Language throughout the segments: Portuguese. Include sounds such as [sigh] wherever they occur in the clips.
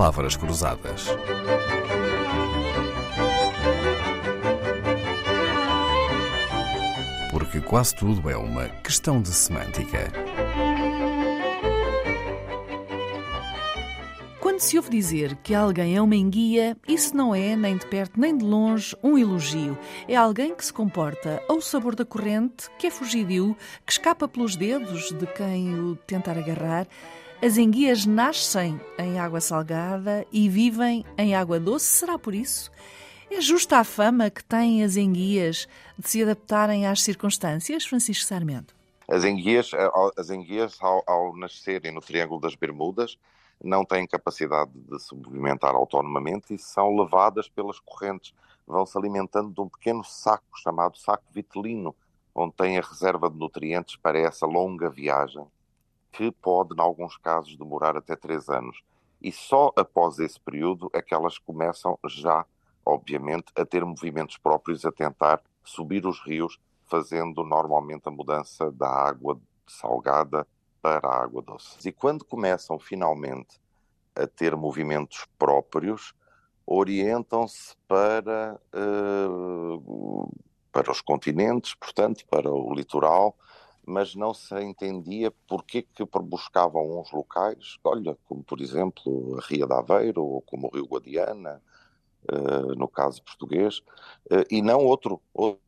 palavras cruzadas. Porque quase tudo é uma questão de semântica. Quando se ouve dizer que alguém é uma enguia, isso não é, nem de perto nem de longe, um elogio. É alguém que se comporta ao sabor da corrente, que é fugidio, que escapa pelos dedos de quem o tentar agarrar. As enguias nascem em água salgada e vivem em água doce. Será por isso? É justa a fama que têm as enguias de se adaptarem às circunstâncias, Francisco Sarmento? As enguias, eh, as enguias ao, ao nascerem no Triângulo das Bermudas, não têm capacidade de se movimentar autonomamente e são levadas pelas correntes. Vão se alimentando de um pequeno saco chamado saco vitelino, onde tem a reserva de nutrientes para essa longa viagem que pode, em alguns casos, demorar até três anos. E só após esse período é que elas começam já, obviamente, a ter movimentos próprios, a tentar subir os rios, fazendo normalmente a mudança da água salgada para a água doce. E quando começam finalmente a ter movimentos próprios, orientam-se para, uh, para os continentes, portanto, para o litoral, mas não se entendia porque que buscavam uns locais, olha, como por exemplo a Ria de Aveiro ou como o Rio Guadiana, uh, no caso português, uh, e não outro, outro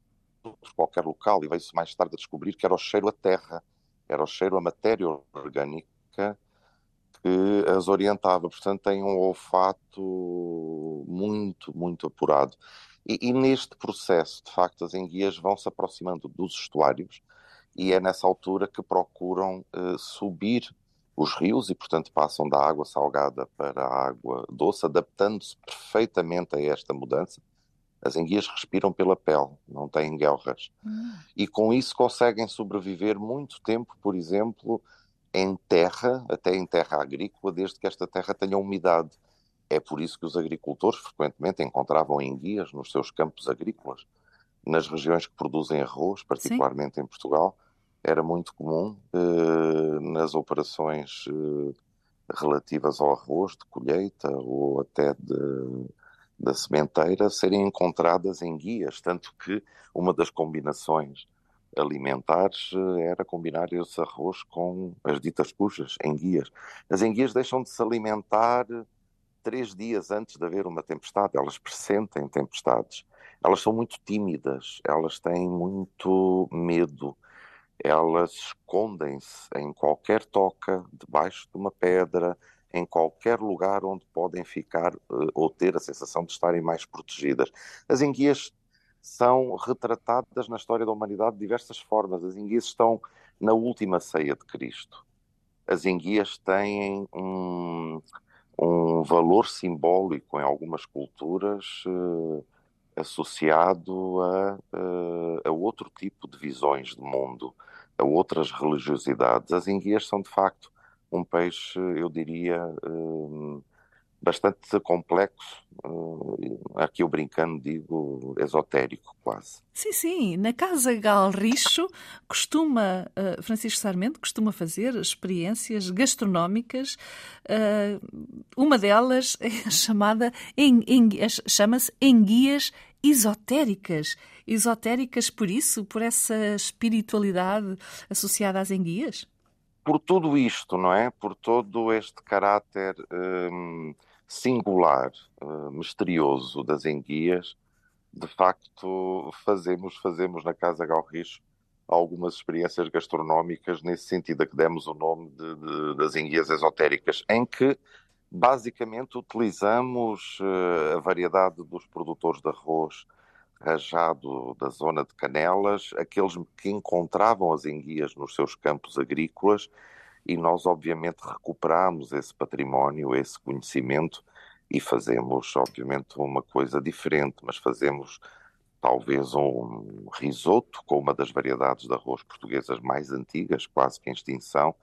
qualquer local, e veio-se mais tarde a descobrir que era o cheiro à terra, era o cheiro à matéria orgânica que as orientava, portanto tem um olfato muito, muito apurado. E, e neste processo, de facto, as enguias vão se aproximando dos estuários, e é nessa altura que procuram uh, subir os rios e, portanto, passam da água salgada para a água doce, adaptando-se perfeitamente a esta mudança. As enguias respiram pela pele, não têm guelras. Hum. E com isso conseguem sobreviver muito tempo, por exemplo, em terra, até em terra agrícola, desde que esta terra tenha umidade. É por isso que os agricultores frequentemente encontravam enguias nos seus campos agrícolas nas regiões que produzem arroz, particularmente Sim. em Portugal, era muito comum eh, nas operações eh, relativas ao arroz de colheita ou até de, da sementeira serem encontradas em guias, tanto que uma das combinações alimentares eh, era combinar esse arroz com as ditas cujas, enguias. As enguias deixam de se alimentar três dias antes de haver uma tempestade, elas pressentem tempestades elas são muito tímidas, elas têm muito medo, elas escondem-se em qualquer toca, debaixo de uma pedra, em qualquer lugar onde podem ficar uh, ou ter a sensação de estarem mais protegidas. As enguias são retratadas na história da humanidade de diversas formas. As enguias estão na última ceia de Cristo. As enguias têm um, um valor simbólico em algumas culturas uh, associado a, a, a, outro tipo de visões de mundo, a outras religiosidades. As enguias são, de facto, um peixe, eu diria, um, bastante complexo, um, aqui eu brincando digo esotérico quase. Sim, sim, na Casa Galricho costuma, uh, Francisco Sarmento costuma fazer experiências gastronómicas, uh, uma delas é [laughs] chamada, em, chama-se Enguias Esotéricas. Esotéricas por isso, por essa espiritualidade associada às enguias? Por tudo isto, não é? Por todo este caráter hum, singular, hum, misterioso das enguias, de facto fazemos, fazemos na Casa Galricho algumas experiências gastronómicas nesse sentido a que demos o nome de, de, das enguias esotéricas, em que basicamente utilizamos uh, a variedade dos produtores de arroz rajado da zona de Canelas, aqueles que encontravam as enguias nos seus campos agrícolas, e nós obviamente recuperamos esse património, esse conhecimento e fazemos obviamente uma coisa diferente, mas fazemos talvez um risoto com uma das variedades de arroz portuguesas mais antigas, quase que em extinção,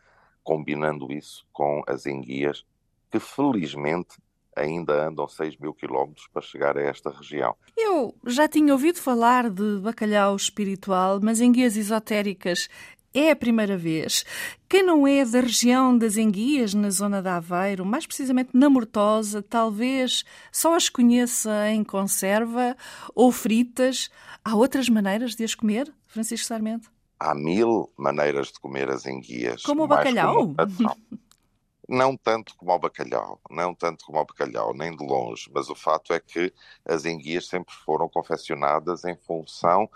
combinando isso com as enguias que felizmente ainda andam 6 mil quilómetros para chegar a esta região. Eu já tinha ouvido falar de bacalhau espiritual, mas em guias esotéricas é a primeira vez. Quem não é da região das enguias, na zona de Aveiro, mais precisamente na Mortosa, talvez só as conheça em conserva ou fritas. Há outras maneiras de as comer, Francisco Sarmento? Há mil maneiras de comer as enguias. Como o bacalhau? Não tanto como o bacalhau, não tanto como o bacalhau, nem de longe, mas o fato é que as enguias sempre foram confeccionadas em função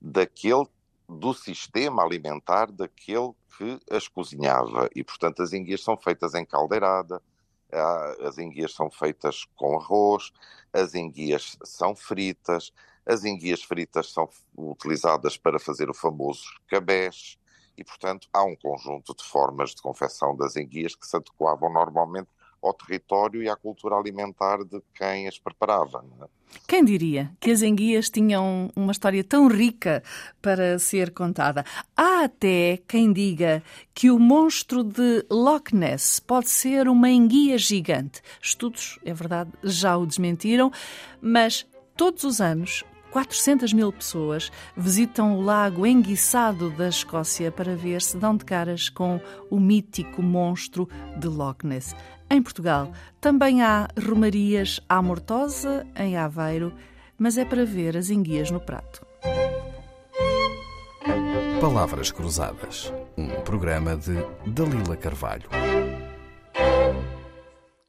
daquele do sistema alimentar daquele que as cozinhava. E, portanto, as enguias são feitas em caldeirada, as enguias são feitas com arroz, as enguias são fritas, as enguias fritas são utilizadas para fazer o famoso cabés, e, portanto, há um conjunto de formas de confecção das enguias que se adequavam normalmente ao território e à cultura alimentar de quem as preparava. É? Quem diria que as enguias tinham uma história tão rica para ser contada? Há até quem diga que o monstro de Loch Ness pode ser uma enguia gigante. Estudos, é verdade, já o desmentiram, mas todos os anos 400 mil pessoas visitam o lago enguiçado da Escócia para ver se dão de caras com o mítico monstro de Loch Ness. Em Portugal também há romarias à Mortosa, em Aveiro, mas é para ver as enguias no prato. Palavras Cruzadas, um programa de Dalila Carvalho.